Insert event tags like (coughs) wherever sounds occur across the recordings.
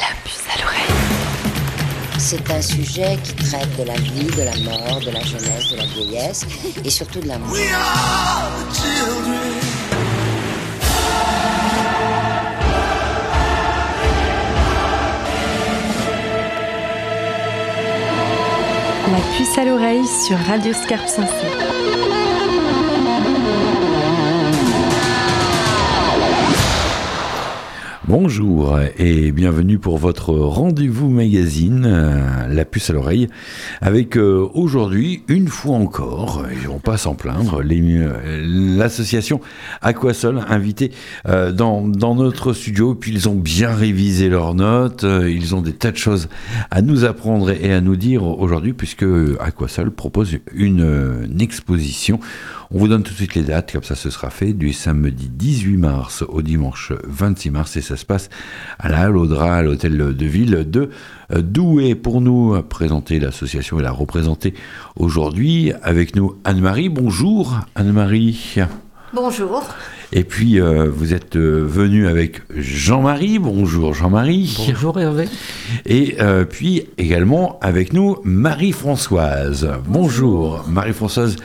La puce à l'oreille. C'est un sujet qui traite de la vie, de la mort, de la jeunesse, de la vieillesse et surtout de l'amour. La puce à l'oreille sur Radio Scarpe Sensée. Bonjour et bienvenue pour votre rendez-vous magazine, euh, La puce à l'oreille, avec euh, aujourd'hui, une fois encore, et on passe en plaindre, euh, l'association Aquasol invité dans, dans, notre studio, puis ils ont bien révisé leurs notes, ils ont des tas de choses à nous apprendre et à nous dire aujourd'hui, puisque Aquasol propose une exposition on vous donne tout de suite les dates, comme ça ce sera fait, du samedi 18 mars au dimanche 26 mars, et ça se passe à la Halle Audra, à l'hôtel de ville de euh, Douai. Pour nous présenter l'association et la représenter aujourd'hui, avec nous Anne-Marie. Bonjour Anne-Marie. Bonjour. Et puis, euh, vous êtes euh, venu avec Jean-Marie. Bonjour Jean-Marie. Bonjour Hervé. Et euh, puis également avec nous Marie-Françoise. Bonjour Marie-Françoise.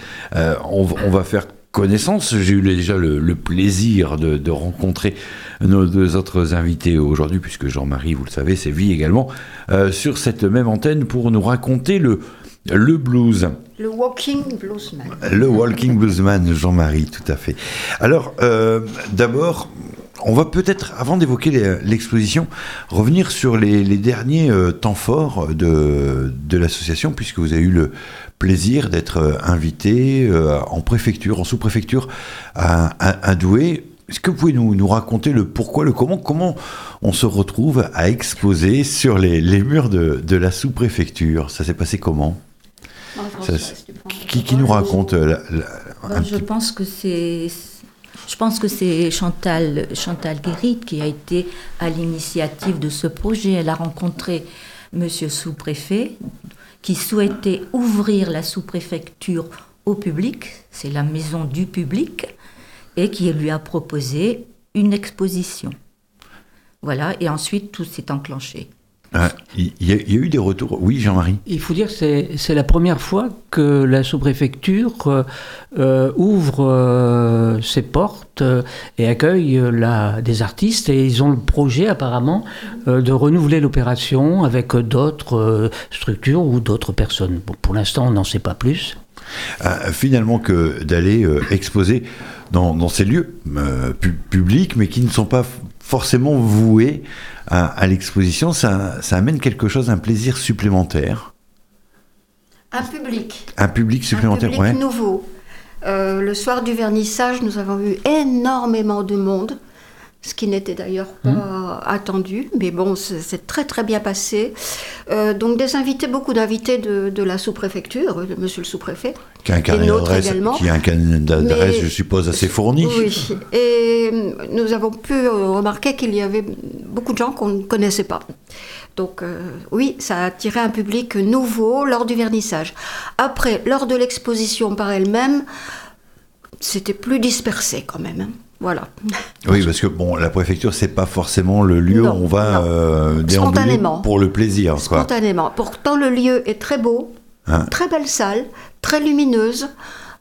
On, va faire connaissance. J'ai eu déjà le, plaisir de, rencontrer nos deux autres invités aujourd'hui, puisque Jean-Marie, vous le savez, sévit également sur cette même antenne pour nous raconter le, le blues. Le walking bluesman. Le walking bluesman, Jean-Marie, tout à fait. Alors, euh, d'abord, on va peut-être, avant d'évoquer l'exposition, revenir sur les, derniers euh, temps forts de, l'association, puisque vous avez eu le plaisir d'être euh, invité en préfecture, en sous-préfecture à, Douai. Est-ce que vous pouvez nous, raconter le pourquoi, le comment, comment on se retrouve à exposer sur les, murs de la sous-préfecture? Ça s'est passé comment? Qui, nous raconte euh, Je pense que c'est. Je pense que c'est Chantal, Chantal Guérit qui a été à l'initiative de ce projet. Elle a rencontré Monsieur sous-préfet qui souhaitait ouvrir la sous-préfecture au public, c'est la maison du public, et qui lui a proposé une exposition. Voilà, et ensuite tout s'est enclenché. Ah, il y, a eu des retours. Oui, Jean-Marie. Il faut dire que c'est la première fois que la sous-préfecture euh, euh, ouvre euh, ses portes et accueille la, des artistes. Et ils ont le projet, apparemment, de renouveler l'opération avec d'autres structures ou d'autres personnes. Bon, pour l'instant, on n'en sait pas plus. finalement, que d'aller exposer dans, dans, ces lieux publics, mais qui ne sont pas forcément voués à, l'exposition, ça, amène quelque chose, un plaisir supplémentaire. Un public. Un public supplémentaire, un public nouveau. Euh, le soir du vernissage, nous avons eu énormément de monde ce qui n'était d'ailleurs pas hmm. attendu, mais bon, c'est très très bien passé. Euh, donc des invités, beaucoup d'invités de, la sous-préfecture, de monsieur le sous-préfet. Qui a un carnet d'adresse, je suppose, assez fourni. Oui, et nous avons pu remarquer qu'il y avait beaucoup de gens qu'on ne connaissait pas. Donc euh, oui, ça a attiré un public nouveau lors du vernissage. Après, lors de l'exposition par elle-même, c'était plus dispersé quand même. Hein. Voilà. Oui, parce que bon, la préfecture, c'est pas forcément le lieu où on va euh, déambuler pour le plaisir. Spontanément. Pourtant, le lieu est très beau, hein. très belle salle, très lumineuse.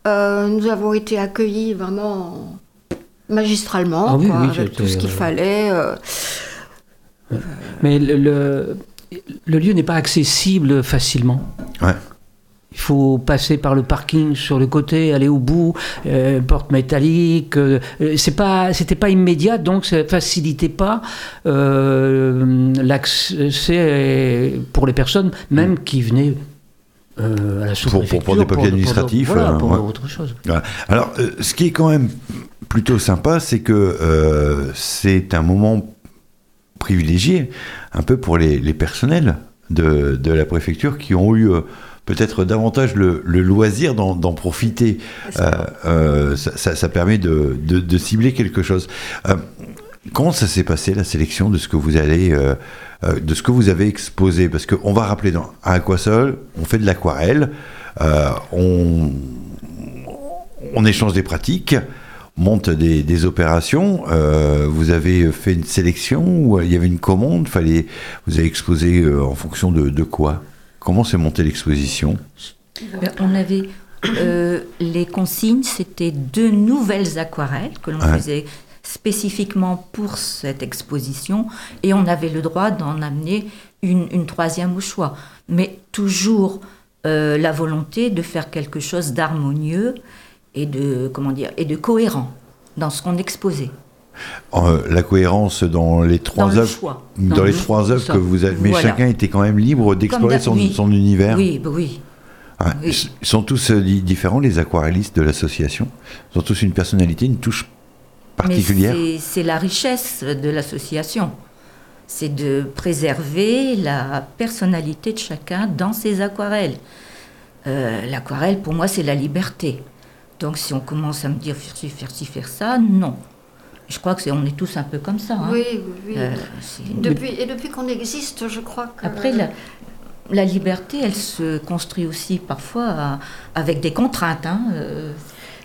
Euh, nous avons été accueillis vraiment magistralement, ah avec tout ce qu'il fallait. Euh. Mais le, le lieu n'est pas accessible facilement. Ouais. Il faut passer par le parking sur le côté, aller au bout, euh, porte métallique. Euh, c'est pas, c'était pas immédiat, donc ça facilitait pas euh, l'accès pour les personnes, même qui venaient à la pour, pour, pour, des papiers administratifs. pour autre chose. Alors, ce qui est quand même plutôt sympa, c'est que c'est un moment privilégié, un peu pour les, les personnels de, de, la préfecture qui ont eu peut-être davantage le, loisir d'en profiter. Euh, euh, ça, permet de, cibler quelque chose. Euh, comment ça s'est passé la sélection de ce que vous allez, de ce que vous avez exposé? Parce qu'on va rappeler dans à Aquasol, on fait de l'aquarelle, on, on échange des pratiques monte des, des opérations. Euh, vous avez fait une sélection ou il y avait une commande? Fallait, Vous avez exposé euh, en fonction de, de quoi? Comment s'est montée l'exposition Ben, On avait euh, les consignes, c'était deux nouvelles aquarelles que l'on Ouais. faisait spécifiquement pour cette exposition et on avait le droit d'en amener une, une troisième au choix. Mais toujours euh, la volonté de faire quelque chose d'harmonieux et de, comment dire, et de cohérent dans ce qu'on exposait. Euh, La cohérence dans les trois œuvres, dans, Dans les le- trois œuvres que vous avez, mais Voilà. chacun était quand même libre d'explorer son, d'hab- oui. son univers. Oui, bah oui. Ils sont tous euh, di- différents, les aquarellistes de l'association? Ils ont tous une personnalité, une touche particulière? C'est la richesse de l'association. C'est de préserver la personnalité de chacun dans ses aquarelles. Euh, L'aquarelle, pour moi, c'est la liberté. Donc, si on commence à me dire faire ci, faire ci, faire ça, non. Je crois que c'est, on est tous un peu comme ça. hein. Oui, oui, oui. Euh, c'est- Depuis, et depuis qu'on existe, je crois que. Après, la, la liberté, elle se construit aussi parfois à- avec des contraintes. Hein. euh,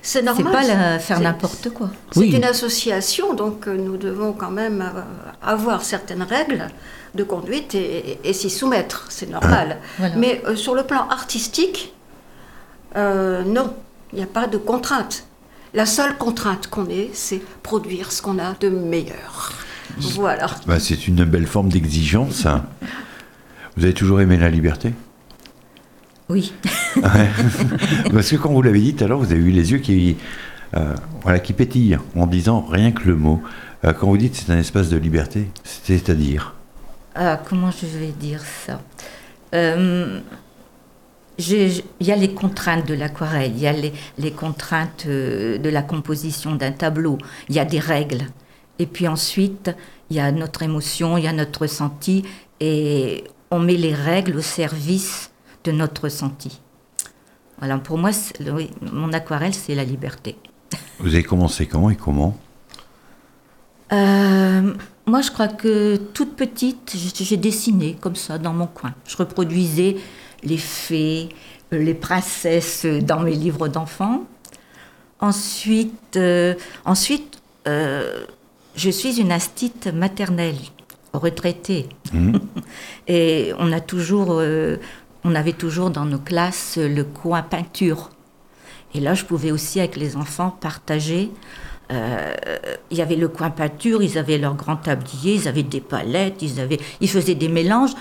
c'est c'est normal. pas la- faire c'est- n'importe quoi. C'est Oui. une association, donc euh, nous devons quand même euh, avoir certaines règles de conduite et, et s'y soumettre, c'est normal. (coughs) Voilà. Mais euh, sur le plan artistique, euh, non, il n'y a pas de contrainte. La seule contrainte qu'on ait, c'est produire ce qu'on a de meilleur. Voilà. Bah, c'est une belle forme d'exigence. hein. Vous avez toujours aimé la liberté? Oui. Ouais. (laughs) Parce que quand vous l'avez dit tout à l'heure, vous avez eu les yeux qui, euh, voilà, qui pétillent en disant rien que le mot. Euh, quand vous dites c'est un espace de liberté, c'est-à-dire? Ah, comment je vais dire ça? Euh, Il y a les contraintes de l'aquarelle, il y a les, les contraintes euh, de la composition d'un tableau, il y a des règles. Et puis ensuite, il y a notre émotion, il y a notre ressenti, et on met les règles au service de notre ressenti. Voilà, pour moi, oui, mon aquarelle, c'est la liberté. Vous avez commencé quand et comment? Euh, moi, je crois que toute petite, j'ai dessiné comme ça dans mon coin. Je reproduisais les fées, euh, les princesses dans mes livres d'enfants. Ensuite, euh, ensuite euh, je suis une astite maternelle, retraitée. Mhm. (laughs) Et on a toujours, euh, on avait toujours dans nos classes le coin peinture. Et là, je pouvais aussi avec les enfants partager. Il y avait le coin peinture, ils avaient leur grand tablier, ils avaient des palettes, ils, avaient, ils faisaient des mélanges.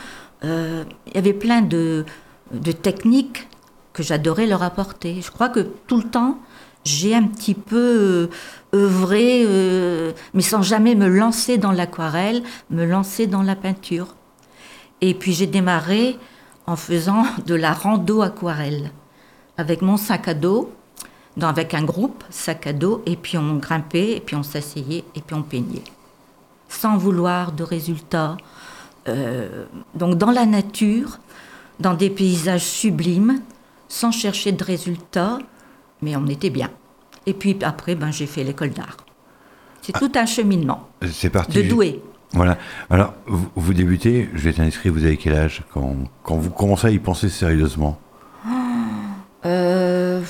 Il y avait plein de, de techniques que j'adorais leur apporter. Je crois que tout le temps, j'ai un petit peu euh, œuvré, euh, mais sans jamais me lancer dans l'aquarelle, me lancer dans la peinture. Et puis j'ai démarré en faisant (laughs) de la rando aquarelle avec mon sac à dos, dans- avec un groupe sac à dos, et puis on grimpait, et puis on s'asseyait, et puis on peignait. Sans vouloir de résultats. Euh, donc dans la nature, dans des paysages sublimes, sans chercher de résultats, mais on était bien. Et puis après, ben, j'ai fait l'école d'art. C'est tout un cheminement C'est parti. de doué. Voilà. Alors, vous, vous débutez, je vais t'inscrire, vous avez quel âge quand, quand vous commencez à y penser sérieusement? Euh,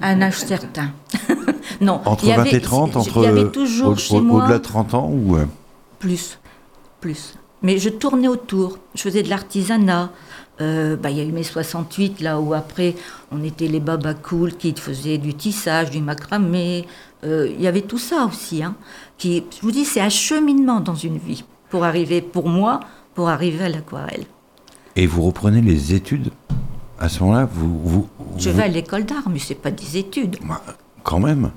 un âge certain. (laughs) non, Entre il y 20 avait- et 30, il entre y avait toujours au- chez au- moi au-delà de 30 ans ou euh, plus, plus. Mais je tournais autour. Je faisais de l'artisanat. Euh, bah, il y a eu mai 68, là où après, on était les babas cool qui faisaient du tissage, du macramé. Euh, il y avait tout ça aussi. Hein, qui, je vous dis, c'est un cheminement dans une vie pour arriver, pour moi, pour arriver à l'aquarelle. Et vous reprenez les études à ce moment-là vous, vous, Je vous- vais à l'école d'art, mais c'est pas des études. Bah, Quand même.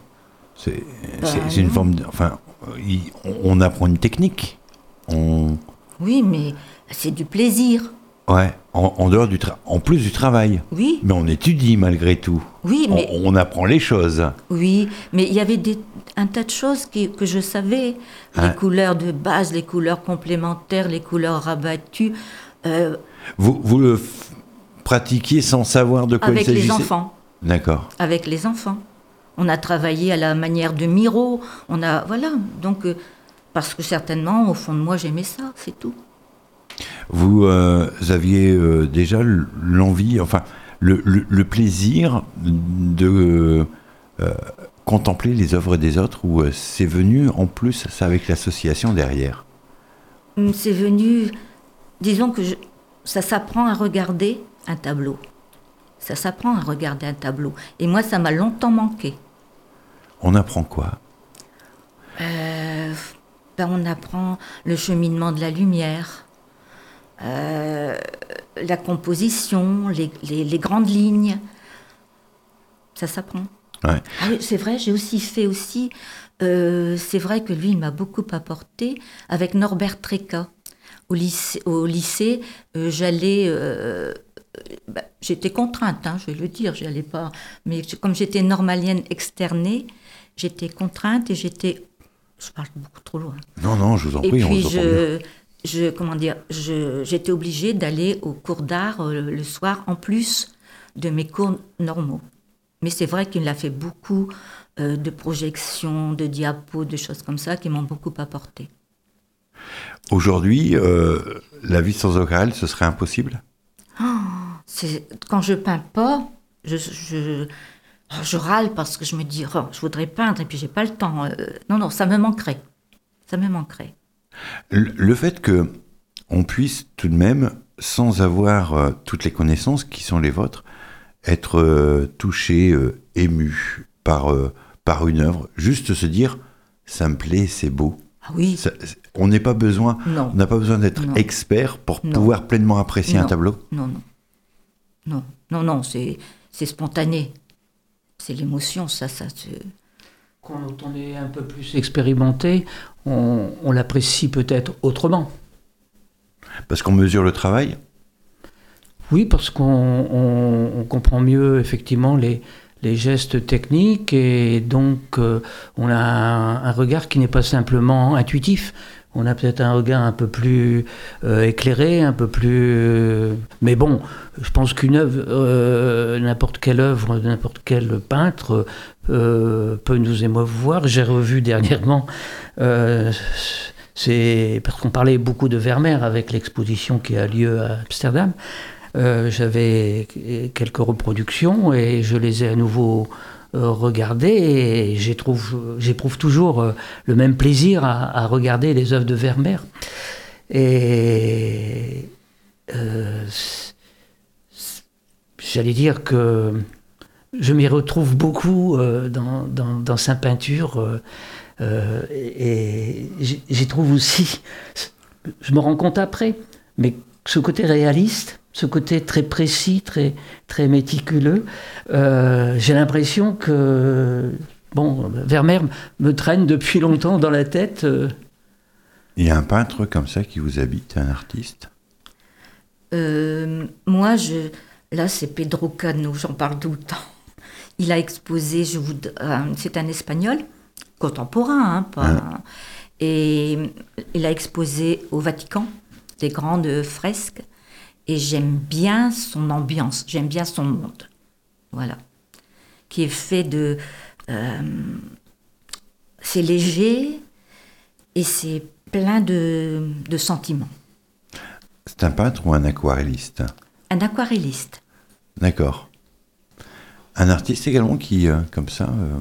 C'est c'est une forme. de- enfin, on, on apprend une technique. On, Oui, mais c'est du plaisir. ouais, en, en dehors du en plus du travail. Oui, Mais on étudie malgré tout. oui, mais On, on apprend les choses. Oui, mais il y avait des, un tas de choses qui- que je savais. Les Ouais. couleurs de base, les couleurs complémentaires, les couleurs rabattues, euh, Vous, vous le pratiquiez sans savoir de quoi avec il les s'agissait? enfants. D'accord. Avec les enfants. On a travaillé à la manière de Miro. On a, voilà. Donc, euh, parce que certainement, au fond de moi, j'aimais ça, c'est tout. Vous euh, aviez euh, déjà l'envie, enfin, le, le- le plaisir de, euh, contempler les œuvres des autres ou c'est venu en plus ça avec l'association derrière? Hum, C'est venu, disons que je- ça s'apprend à regarder un tableau. Ça s'apprend à regarder un tableau. Et moi, ça m'a longtemps manqué. On apprend quoi? Euh, ben, on apprend le cheminement de la lumière, euh, la composition, les, les- les grandes lignes. Ça s'apprend. Ouais. Ah oui, c'est vrai, j'ai aussi fait aussi. euh, c'est vrai que lui, il m'a beaucoup apporté avec Norbert Tréca. Au lycée, au lycée euh, j'allais. bah, j'étais contrainte, hein, je vais le dire, j'allais pas. Mais comme j'étais normalienne externée, j'étais contrainte et j'étais. Je parle beaucoup trop loin. Non, non, je vous en Et prie, on puis bien. je, je, comment dire, j'étais obligée d'aller au cours d'art euh, le soir en plus de mes cours normaux. Mais c'est vrai qu'il a fait beaucoup euh, de projections, de diapos, de choses comme ça qui m'ont beaucoup apporté. Aujourd'hui, euh, la vie sans aquarelle, ce serait impossible? C'est quand je peins pas, je, je, je râle parce que je me dis, oh, je voudrais peindre et puis j'ai pas le temps. Euh, non, non, ça me manquerait. Ça me manquerait. Le le fait que on puisse tout de même, sans avoir euh, toutes les connaissances qui sont les vôtres, être euh, touché, ému par, par une œuvre, juste se dire ça me plaît, c'est beau. Ah oui, Ça- on n'est pas besoin, non. on n'a pas besoin d'être expert pour Non. pouvoir pleinement apprécier un tableau. Non, non. Non, non, non, c'est, c'est spontané. C'est l'émotion, ça, ça. se- Quand on est un peu plus expérimenté, on, on l'apprécie peut-être autrement. Parce qu'on mesure le travail? Oui, parce qu'on on- on comprend mieux effectivement les, les gestes techniques et donc euh, on a un, un regard qui n'est pas simplement intuitif. On a peut-être un regard un peu plus euh, éclairé, un peu plus. euh, mais bon, je pense qu'une œuvre, euh, n'importe quelle œuvre, n'importe quel peintre peut nous émouvoir. J'ai revu dernièrement. c'est parce qu'on parlait beaucoup de Vermeer avec l'exposition qui a lieu à Amsterdam. J'avais quelques reproductions et je les ai à nouveau euh, regardées et j'éprouve toujours euh, le même plaisir à, regarder les œuvres de Vermeer. Et euh, j'allais dire que je m'y retrouve beaucoup dans, sa peinture et j'y trouve aussi, je me rends compte après, mais ce côté réaliste, ce côté très précis, très, très méticuleux, euh, j'ai l'impression que, bon, Vermeer me traîne depuis longtemps dans la tête. euh, Il y a un peintre comme ça qui vous habite, un artiste? Euh, moi, je, là, c'est Pedro Cano, j'en parle tout le temps. Il a exposé, je vous, euh, c'est un espagnol, contemporain, hein, pas, et il a exposé au Vatican des grandes fresques, et j'aime bien son ambiance, j'aime bien son monde, voilà, qui est fait de, euh, c'est léger et c'est plein de, de sentiments. C'est un peintre ou un aquarelliste? Un aquarelliste. D'accord. Un artiste également qui, euh, comme ça, euh,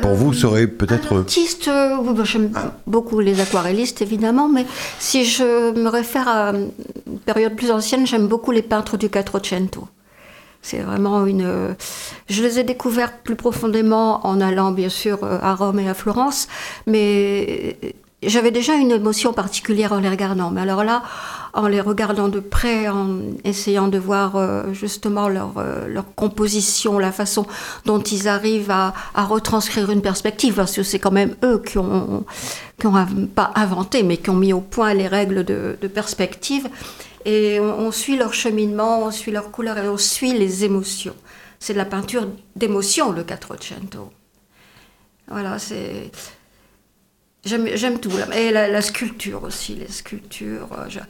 pour vous, serait peut-être... Artiste, euh, bah, j'aime beaucoup les aquarellistes évidemment, mais si je me réfère à une période plus ancienne, j'aime beaucoup les peintres du Quattrocento. C'est vraiment une. euh, Je les ai découverts plus profondément en allant bien sûr euh, à Rome et à Florence, mais j'avais déjà une émotion particulière en les regardant. Mais alors là, en les regardant de près, en essayant de voir euh, justement leur, euh, leur composition, la façon dont ils arrivent à, retranscrire une perspective, parce que c'est quand même eux qui ont, pas inventé, mais qui ont mis au point les règles de, perspective. Et on, suit leur cheminement, on suit leur couleur et on suit les émotions. C'est de la peinture d'émotion, le Quattrocento. Voilà, c'est. J'aime tout. Et la, la sculpture aussi, les sculptures. euh, je-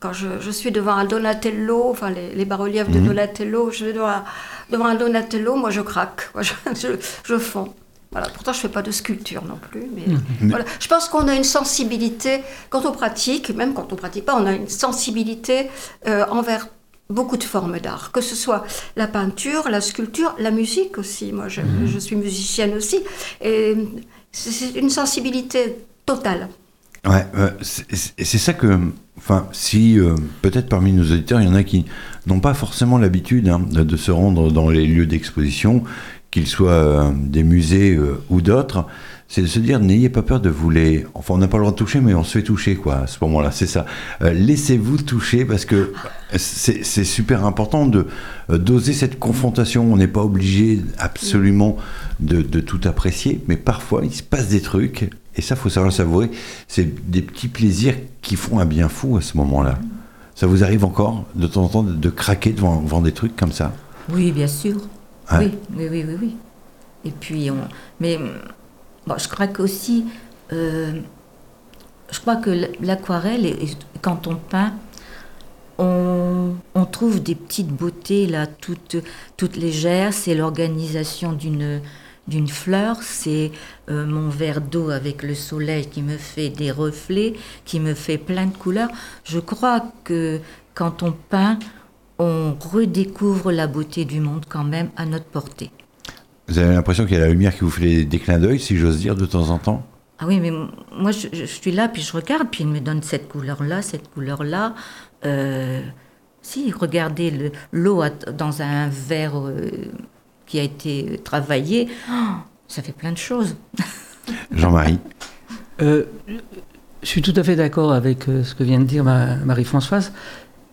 quand je, je suis devant un Donatello, enfin les, les bas-reliefs de Donatello, je suis devant un, devant un Donatello, moi je craque, moi, je, (laughs) je, fonds. Voilà. Pourtant, je ne fais pas de sculpture non plus. Mais, voilà. Je pense qu'on a une sensibilité, quand on pratique, même quand on ne pratique pas, on a une sensibilité euh, envers beaucoup de formes d'art, que ce soit la peinture, la sculpture, la musique aussi. Moi, je, Mhm. je suis musicienne aussi. Et c'est une sensibilité totale. Ouais, c'est ça que, enfin, si euh, peut-être parmi nos auditeurs, il y en a qui n'ont pas forcément l'habitude hein, de, de se rendre dans les lieux d'exposition, qu'ils soient euh, des musées euh, ou d'autres, c'est de se dire n'ayez pas peur de vous les. Enfin, on n'a pas le droit de toucher, mais on se fait toucher, quoi, à ce moment-là, c'est ça. Euh, Laissez-vous toucher parce que c'est super important de euh, d'oser cette confrontation. On n'est pas obligé absolument de, de tout apprécier, mais parfois il se passe des trucs, et ça, faut savoir le savourer. C'est des petits plaisirs qui font un bien fou à ce moment-là. Ça vous arrive encore de temps en temps de, de craquer devant, devant des trucs comme ça? Oui, bien sûr. Ouais. Oui, oui, oui, oui, oui. Et puis, on... mais je crois euh, je crois que l- l'aquarelle, quand on peint, on, trouve des petites beautés là, toutes, toutes légères. C'est l'organisation d'une d'une fleur, c'est euh, mon verre d'eau avec le soleil qui me fait des reflets, qui me fait plein de couleurs. Je crois que quand on peint, on redécouvre la beauté du monde quand même à notre portée. Vous avez l'impression qu'il y a la lumière qui vous fait des, clins d'œil, si j'ose dire, de temps en temps Ah oui, mais moi je, je suis là, puis je regarde, puis il me donne cette couleur-là, cette couleur-là. Euh, si, regardez le- l'eau dans un verre euh, qui a été travaillé, oh, ça fait plein de choses. (laughs) Jean-Marie Euh, je suis tout à fait d'accord avec euh, ce que vient de dire ma- Marie-Françoise.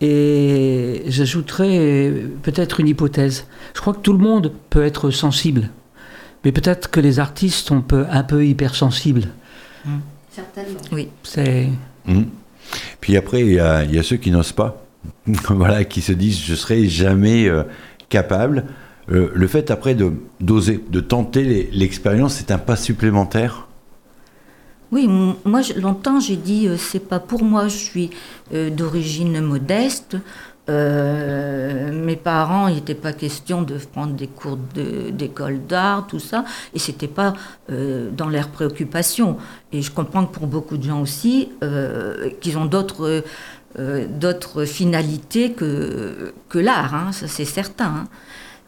Et j'ajouterais peut-être une hypothèse. Je crois que tout le monde peut être sensible. Mais peut-être que les artistes sont peu- un peu hypersensibles. Certainement. Oui. C'est. Mhm. Puis après, il y, a, il y a ceux qui n'osent pas, (laughs) voilà, qui se disent je serai jamais euh, capable. Euh, le fait après de d'oser, de tenter l'expérience, c'est un pas supplémentaire. Oui, moi longtemps j'ai dit euh, c'est pas pour moi, je suis euh, d'origine modeste. Euh, mes parents, il n'était pas question de prendre des cours d'école d'art, tout ça, et c'était pas dans leurs préoccupations. Et je comprends que pour beaucoup de gens aussi, qu'ils ont d'autres finalités que, que l'art, hein, ça c'est certain. hein.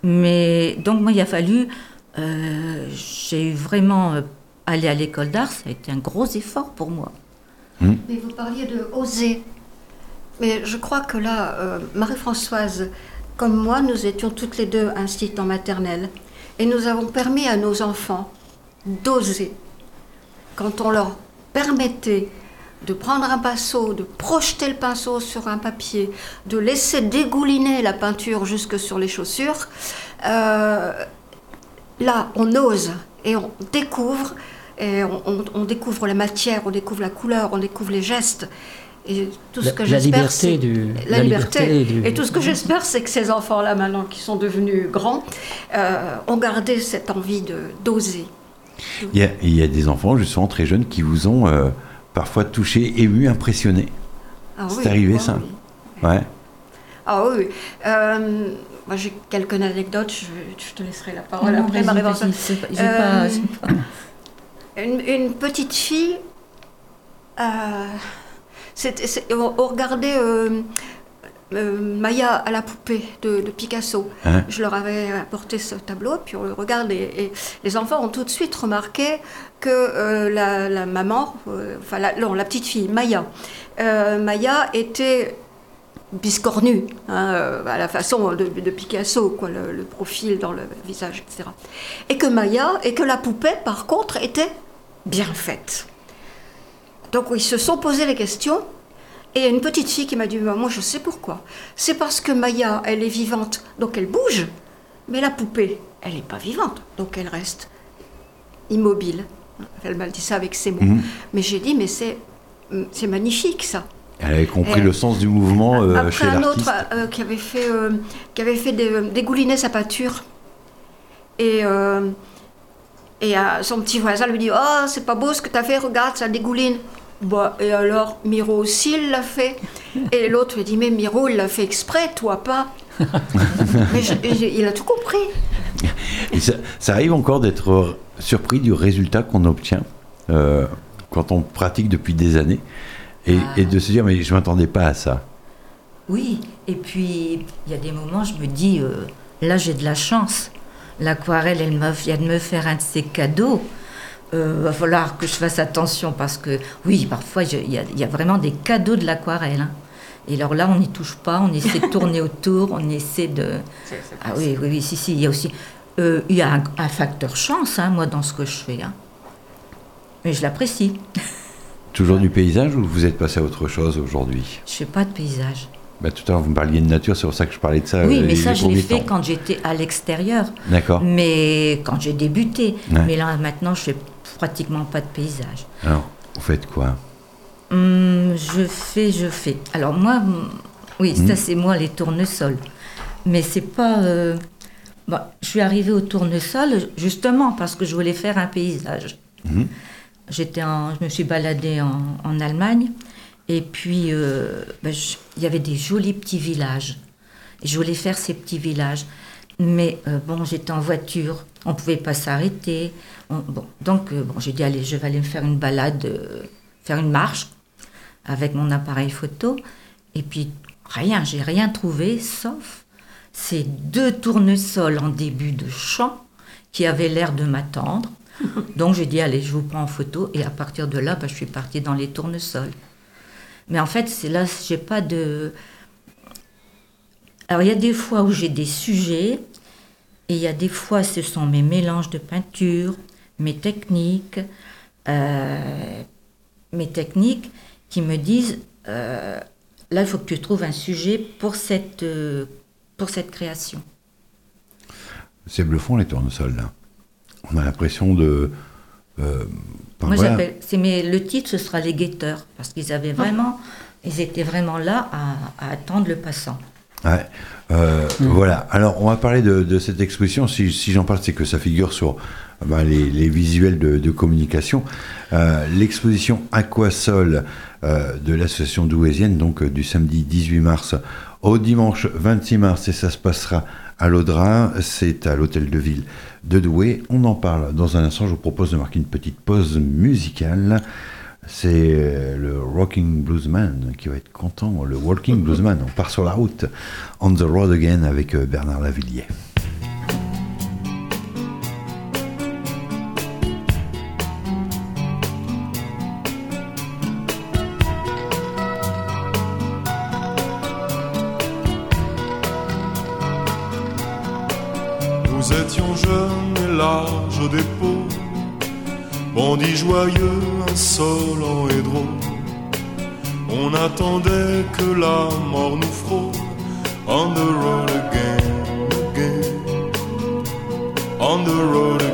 Mais donc moi il a fallu, j'ai eu vraiment aller à l'école d'art, ça a été un gros effort pour moi. Mais vous parliez de oser. Mais je crois que là, euh, Marie-Françoise, comme moi, nous étions toutes les deux institutes en maternelle. Et nous avons permis à nos enfants d'oser. Quand on leur permettait de prendre un pinceau, de projeter le pinceau sur un papier, de laisser dégouliner la peinture jusque sur les chaussures, euh, là, on ose et on découvre, et on, on- on découvre la matière, on découvre la couleur, on découvre les gestes. Et tout ce La- que la j'espère, liberté c'est du- la, la liberté. liberté du- Et tout ce que j'espère, c'est que ces enfants-là, maintenant qui sont devenus grands, euh, ont gardé cette envie de d'oser. Il y, a, il y a des enfants, justement, très jeunes, qui vous ont euh, parfois touché, ému, impressionné. Ah C'est oui, arrivé, ah ça oui. Ouais. Ah oui. Euh, moi, j'ai quelques anecdotes. Je, je te laisserai la parole Non, après, Euh, pas- pas- Une, une petite fille, euh, on, on regardait euh, euh, Maya à la poupée de, de Picasso. Hein? Je leur avais apporté ce tableau, puis on le regarde, et, et les enfants ont tout de suite remarqué que euh, la, la maman, euh, enfin la, non, la petite fille, Maya, euh, Maya était biscornue, hein, euh, à la façon de, de Picasso, quoi, le, le profil dans le visage, etc. Et que Maya, et que la poupée, par contre, était bien faite. Donc ils se sont posé les questions, et il y a une petite fille qui m'a dit, moi je sais pourquoi. C'est parce que Maya, elle est vivante, donc elle bouge, mais la poupée, elle n'est pas vivante, donc elle reste immobile. Elle m'a dit ça avec ses mots. Mhm. Mais j'ai dit, mais c'est, c'est magnifique ça. Elle avait compris Et- le sens du mouvement euh, Après chez un l'artiste. autre euh, qui avait fait, euh, qui avait fait des- dégouliner sa peinture. Et, euh, et euh, son petit voisin lui dit Oh, c'est pas beau ce que tu as fait, regarde, ça dégouline. Bah, et alors, Miro aussi, il l'a fait. Et l'autre lui dit Mais Miro, il l'a fait exprès, toi pas. (laughs) Mais je- je- il a tout compris. Et ça, ça arrive encore d'être surpris du résultat qu'on obtient euh, quand on pratique depuis des années et, Ah. et de se dire mais je m'attendais pas à ça. Oui, et puis il y a des moments, je me dis, euh, là j'ai de la chance. L'aquarelle, elle me vient de me faire un de ses cadeaux. Euh, va falloir que je fasse attention parce que, oui, parfois il y, a- il y a vraiment des cadeaux de l'aquarelle. hein. Et alors là, on n'y touche pas, on essaie de tourner (laughs) autour, on essaie de. Ah oui, oui, oui, si, si, il y a aussi. euh, il y a un, un facteur chance, hein, moi, dans ce que je fais. hein. Mais je l'apprécie. Toujours du paysage ou vous êtes passé à autre chose aujourd'hui? Je fais pas de paysage. Bah, Tout à l'heure, vous me parliez de nature, c'est pour ça que je parlais de ça. Oui, euh, mais ça, je l'ai fait temps. quand j'étais à l'extérieur. D'accord. Mais quand j'ai débuté. Ouais. Mais là, maintenant, je fais pratiquement pas de paysage. Alors, vous faites quoi? Hum, je fais, je fais. Alors moi, hum, oui, ça c'est moi les tournesols. Mais c'est pas. euh, bon, je suis arrivée au tournesol justement parce que je voulais faire un paysage. Mhm. J'étais en, je me suis baladée en, en Allemagne et puis euh, ben, je- il y avait des jolis petits villages. Et je voulais faire ces petits villages. Mais euh, bon, j'étais en voiture, on ne pouvait pas s'arrêter. On- bon, donc euh, bon, j'ai dit, allez, je vais aller me faire une balade, faire une marche avec mon appareil photo. Et puis, rien, j'ai rien trouvé, sauf ces deux tournesols en début de champ qui avaient l'air de m'attendre. (laughs) Donc j'ai dit, allez, je vous prends en photo. Et à partir de là, bah, je suis partie dans les tournesols. Mais en fait, c'est là, j'ai pas de... Alors il y a des fois où j'ai des sujets, et il y a des fois, ce sont mes mélanges de peinture, mes techniques, euh, mes techniques qui me disent, euh, là, il faut que tu trouves un sujet pour cette, euh, pour cette création. C'est bluffant les tournesols là. On a l'impression de. Moi, voilà. j'appelle, c'est, mais le titre, ce sera les guetteurs, parce qu'ils avaient vraiment, ils étaient vraiment là à, à attendre le passant. Ouais. Euh, Voilà. Alors, on va parler de, de cette exposition. Si, si j'en parle, c'est que ça figure sur bah, les, les visuels de, de communication. Euh, L'exposition Aquasol euh, de l'association douaisienne, donc du samedi 18 mars au dimanche 26 mars, et ça se passera à l'Audra. C'est à l'hôtel de ville de Douai. On en parle dans un instant. Je vous propose de marquer une petite pause musicale. C'est euh, le Rocking Bluesman qui va être content, le Walking Bluesman. On part sur la route, On the Road Again avec euh, Bernard Lavillier. Joyeux, insolents et drôles. On attendait que la mort nous frôle. On the road again, again. On the road again,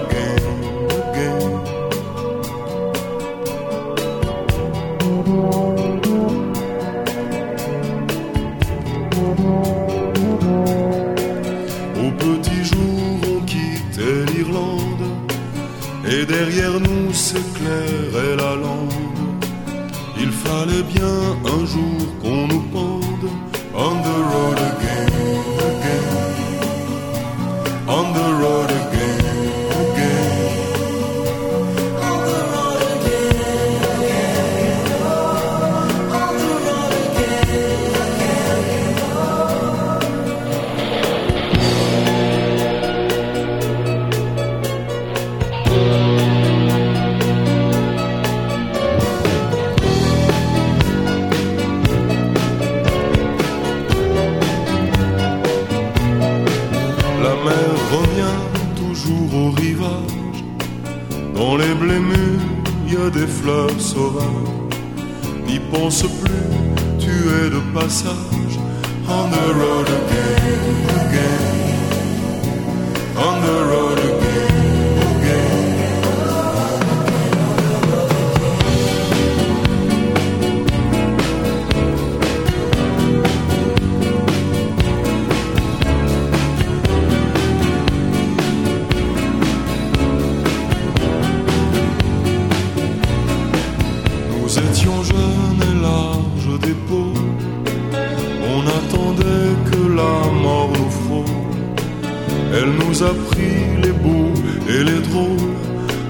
beaux et les drôles.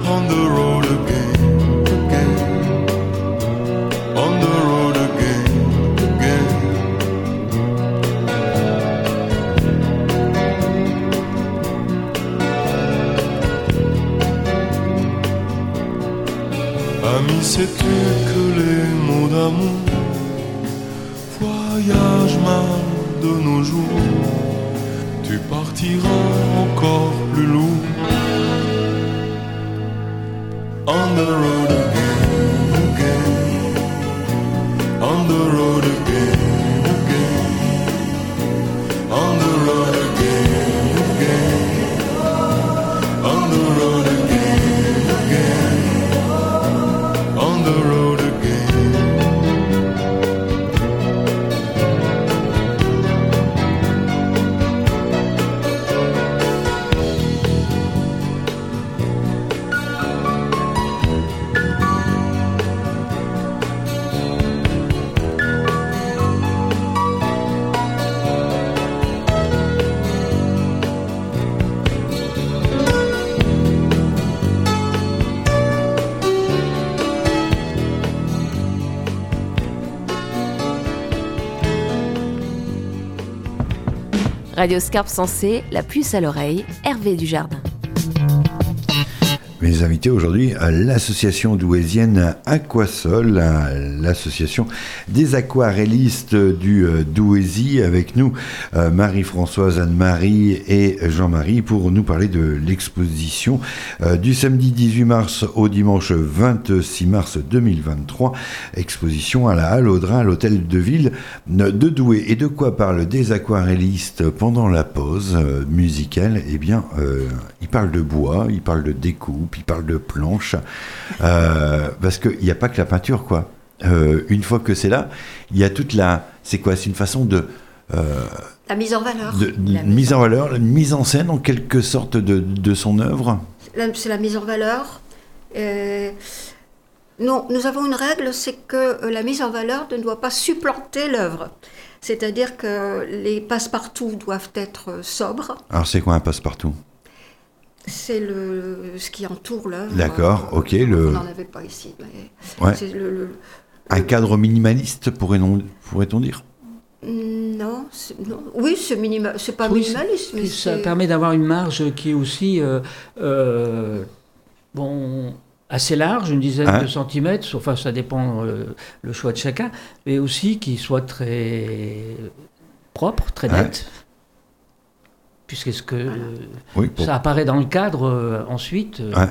On the road Radio Scarpe Sensée, la puce à l'oreille, Hervé Dujardin. Mes invités aujourd'hui l'association douaisienne Aquasol, l'association des aquarellistes du euh, Douaisis, avec nous euh, Marie-Françoise, Anne-Marie et Jean-Marie pour nous parler de l'exposition euh, du samedi 18 mars au dimanche 26 mars 2023, exposition à la Halle Audrin, à l'hôtel de ville de Douai. Et de quoi parlent des aquarellistes pendant la pause musicale? Eh bien, ils parlent de bois, ils parlent de découpe, ils parlent de planches, euh, parce qu'il n'y a pas que la peinture, quoi. Euh, une fois que c'est là, il y a toute la... C'est quoi C'est une façon de... euh, La mise en valeur. de, de mise en valeur, une mise en scène en quelque sorte de, de son œuvre. La- C'est la mise en valeur. Non, nous avons une règle, c'est que la mise en valeur ne doit pas supplanter l'œuvre. C'est-à-dire que les passe-partout doivent être sobres. Alors c'est quoi un passe-partout? C'est le ce qui entoure l'œuvre. D'accord, Euh, ok, le- On n'en avait pas ici. mais Ouais. c'est le- le- Un cadre minimaliste, pourrait-on pourrait-on dire? Non, c'est- non. oui, c'est minima... c'est pas Oui, minimaliste, mais ça permet d'avoir une marge qui est aussi euh, euh, bon, assez large, une dizaine Hein de centimètres, enfin ça dépend euh, le choix de chacun, mais aussi qui soit très propre, très net. Puisque ce que euh, Oui, pour- ça apparaît dans le cadre euh, ensuite. euh, Ouais.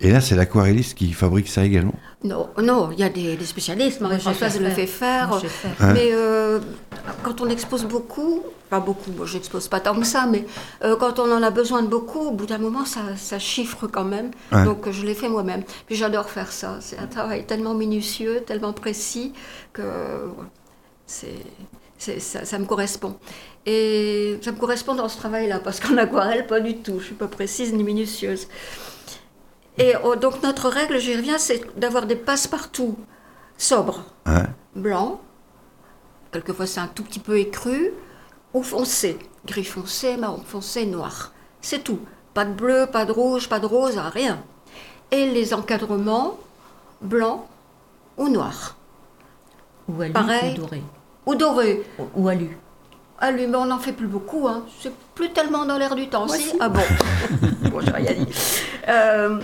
Et là, c'est l'aquarelliste qui fabrique ça également. Non, non, il y a des, des spécialistes. Moi, je Marie-Françoise sais le fait faire. Moi. Mais euh, quand on expose beaucoup, pas beaucoup, moi j'expose pas tant que ça, mais euh, quand on en a besoin de beaucoup, au bout d'un moment, ça, ça chiffre quand même. Donc je l'ai fait moi-même. Puis j'adore faire ça. C'est un travail tellement minutieux, tellement précis que c'est- ça, ça me correspond. Et ça me correspond dans ce travail-là, parce qu'en aquarelle, pas du tout. Je suis pas précise ni minutieuse. Et oh, donc notre règle, j'y reviens, c'est d'avoir des passe-partout sobres Hein blanc, quelquefois c'est un tout petit peu écru, ou foncé, gris foncé, marron foncé, noir. C'est tout. Pas de bleu, pas de rouge, pas de rose, rien. Et les encadrements, blanc ou noir. Ou alu Pareil. ou doré. Ou doré. Ou- Ou alu. Lui, mais on n'en fait plus beaucoup, hein. c'est plus tellement dans l'air du temps. Moi, si si. Ah bon (laughs) Bon, j'ai rien dit. Euh,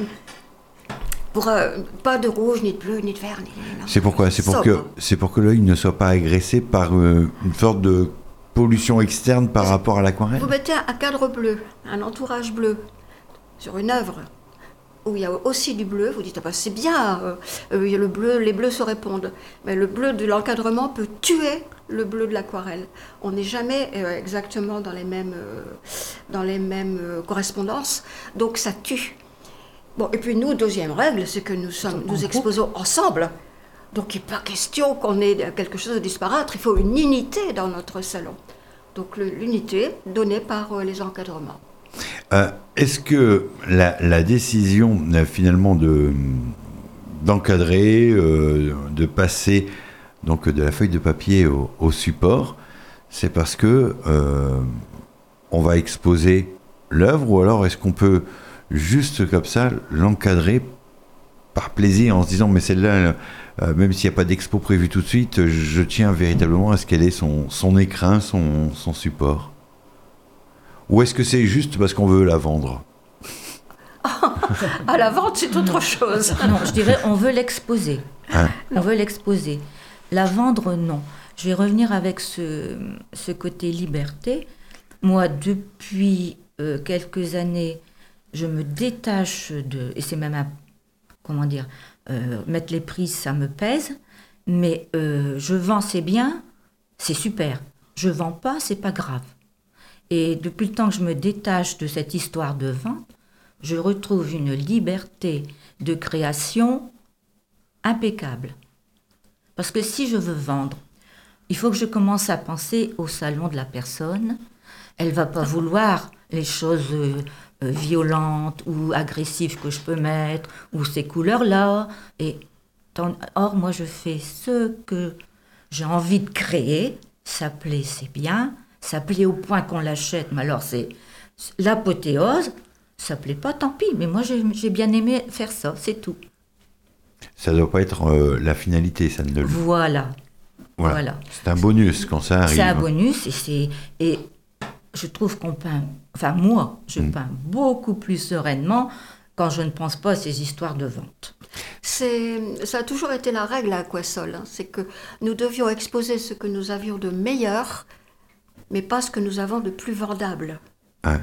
pour, euh, pas de rouge, ni de bleu, ni de vert, ni non. C'est pourquoi? C'est pour que pour que l'œil ne soit pas agressé par euh, une sorte de pollution externe par rapport à l'aquarelle? Vous mettez un cadre bleu, un entourage bleu sur une œuvre où il y a aussi du bleu, vous dites ah bah, c'est bien, euh, euh, le bleu, les bleus se répondent. Mais le bleu de l'encadrement peut tuer le bleu de l'aquarelle. On n'est jamais euh, exactement dans les mêmes, euh, dans les mêmes correspondances, donc ça tue. Bon, et puis nous, deuxième règle, c'est que nous, sommes, nous exposons ensemble. Donc il n'est pas question qu'on ait quelque chose de disparate, il faut une unité dans notre salon. Donc l'unité donnée par les encadrements. Euh, Est-ce que la, décision euh, finalement de d'encadrer, euh, de passer donc de la feuille de papier au, support, c'est parce que on va exposer l'œuvre ou alors est-ce qu'on peut juste comme ça l'encadrer par plaisir en se disant mais celle-là, même s'il n'y a pas d'expo prévu tout de suite, je tiens véritablement à ce qu'elle ait son, écrin, son support? Ou est-ce que c'est juste parce qu'on veut la vendre (laughs) À la vente, c'est autre chose. Non, je dirais on veut l'exposer. Hein on veut l'exposer. La vendre, non. je vais revenir avec ce, ce côté liberté. Moi, depuis euh, quelques années, je me détache de... Et c'est même un... Comment dire euh, Mettre les prises, ça me pèse. Mais euh, je vends, c'est bien, c'est super. Je vends pas, c'est pas grave. Et depuis le temps que je me détache de cette histoire de vente, je retrouve une liberté de création impeccable. Parce que si je veux vendre, il faut que je commence à penser au salon de la personne. Elle va pas vouloir les choses euh, euh, violentes ou agressives que je peux mettre, ou ces couleurs-là. Et or, moi, je fais ce que j'ai envie de créer. Plaît, c'est bien. Ça plaît au point qu'on l'achète, mais alors c'est l'apothéose. Ça plaît pas, tant pis. Mais moi, j'ai bien aimé faire ça, c'est tout. Ça doit pas être euh, la finalité, ça ne le. Voilà. Voilà. voilà. C'est un bonus quand ça arrive. C'est un bonus et c'est et je trouve qu'on peint. Enfin moi, je Mm. peins beaucoup plus sereinement quand je ne pense pas à ces histoires de vente. C'est, ça a toujours été la règle à Aquasol. hein. C'est que nous devions exposer ce que nous avions de meilleur, mais pas ce que nous avons de plus vendable. Ouais.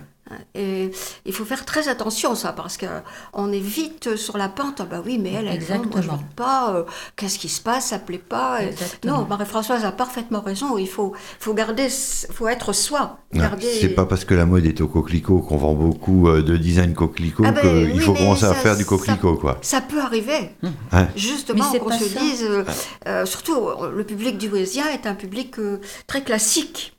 Et il faut faire très attention, ça, parce qu'on est vite sur la pente. Ah bah oui, mais elle, moi je Exactement. pas. euh, Qu'est-ce qui se passe Ça plaît pas. Et-. Non, Marie-Françoise a parfaitement raison. Il faut, faut garder, faut être soi. Garder... C'est pas parce que la mode est au coquelicot qu'on vend beaucoup euh, de design coquelicot Ah ben, qu'il oui, faut commencer à ça- faire du ça- coquelicot, quoi. Ça peut arriver. Ouais. Justement, qu'on se ça. dise, euh, euh, surtout le public du Wesien est un public euh, très classique.